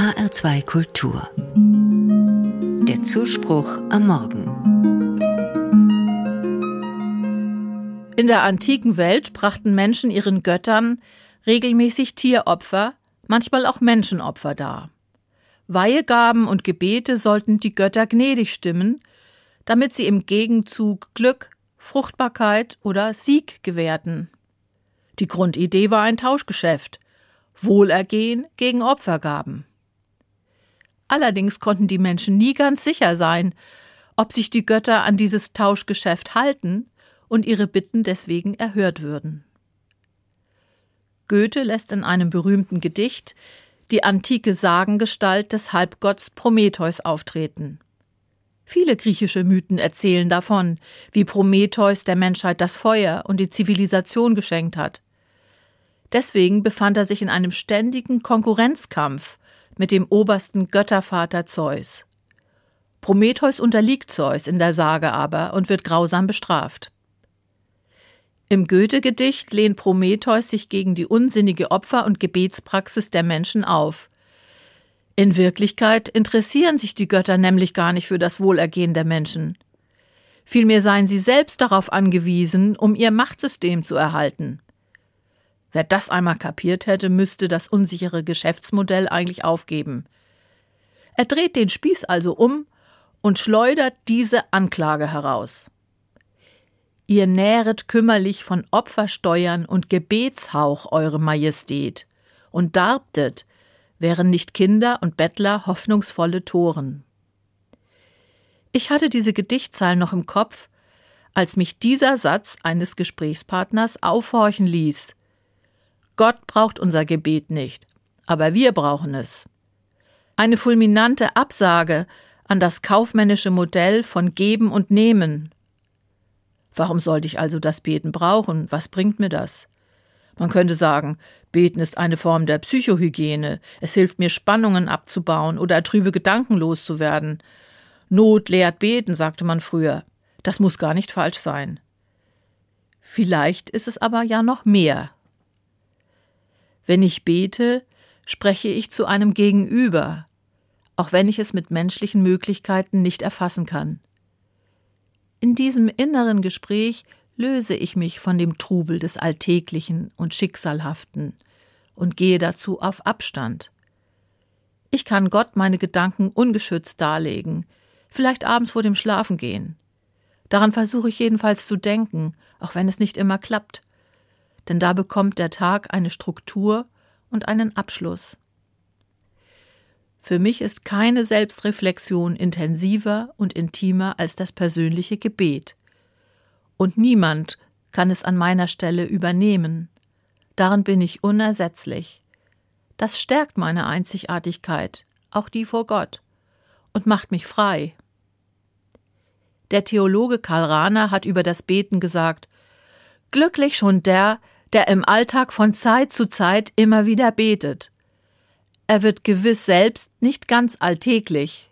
HR2 Kultur. Der Zuspruch am Morgen. In der antiken Welt brachten Menschen ihren Göttern regelmäßig Tieropfer, manchmal auch Menschenopfer dar. Weihegaben und Gebete sollten die Götter gnädig stimmen, damit sie im Gegenzug Glück, Fruchtbarkeit oder Sieg gewährten. Die Grundidee war ein Tauschgeschäft, Wohlergehen gegen Opfergaben. Allerdings konnten die Menschen nie ganz sicher sein, ob sich die Götter an dieses Tauschgeschäft halten und ihre Bitten deswegen erhört würden. Goethe lässt in einem berühmten Gedicht die antike Sagengestalt des Halbgotts Prometheus auftreten. Viele griechische Mythen erzählen davon, wie Prometheus der Menschheit das Feuer und die Zivilisation geschenkt hat. Deswegen befand er sich in einem ständigen Konkurrenzkampf mit dem obersten Göttervater Zeus. Prometheus unterliegt Zeus in der Sage aber und wird grausam bestraft. Im Goethe-Gedicht lehnt Prometheus sich gegen die unsinnige Opfer- und Gebetspraxis der Menschen auf. In Wirklichkeit interessieren sich die Götter nämlich gar nicht für das Wohlergehen der Menschen. Vielmehr seien sie selbst darauf angewiesen, um ihr Machtsystem zu erhalten. Wer das einmal kapiert hätte, müsste das unsichere Geschäftsmodell eigentlich aufgeben. Er dreht den Spieß also um und schleudert diese Anklage heraus. Ihr nähret kümmerlich von Opfersteuern und Gebetshauch, Eure Majestät, und darbtet, wären nicht Kinder und Bettler hoffnungsvolle Toren. Ich hatte diese Gedichtzahl noch im Kopf, als mich dieser Satz eines Gesprächspartners aufhorchen ließ, Gott braucht unser Gebet nicht, aber wir brauchen es. Eine fulminante Absage an das kaufmännische Modell von Geben und Nehmen. Warum sollte ich also das Beten brauchen? Was bringt mir das? Man könnte sagen, Beten ist eine Form der Psychohygiene. Es hilft mir, Spannungen abzubauen oder trübe Gedanken loszuwerden. Not lehrt Beten, sagte man früher. Das muss gar nicht falsch sein. Vielleicht ist es aber ja noch mehr. Wenn ich bete, spreche ich zu einem Gegenüber, auch wenn ich es mit menschlichen Möglichkeiten nicht erfassen kann. In diesem inneren Gespräch löse ich mich von dem Trubel des Alltäglichen und Schicksalhaften und gehe dazu auf Abstand. Ich kann Gott meine Gedanken ungeschützt darlegen, vielleicht abends vor dem Schlafengehen. Daran versuche ich jedenfalls zu denken, auch wenn es nicht immer klappt denn da bekommt der Tag eine Struktur und einen Abschluss. Für mich ist keine Selbstreflexion intensiver und intimer als das persönliche Gebet. Und niemand kann es an meiner Stelle übernehmen. Darin bin ich unersetzlich. Das stärkt meine Einzigartigkeit, auch die vor Gott, und macht mich frei. Der Theologe Karl Rahner hat über das Beten gesagt, Glücklich schon der, der im Alltag von Zeit zu Zeit immer wieder betet. Er wird gewiss selbst nicht ganz alltäglich,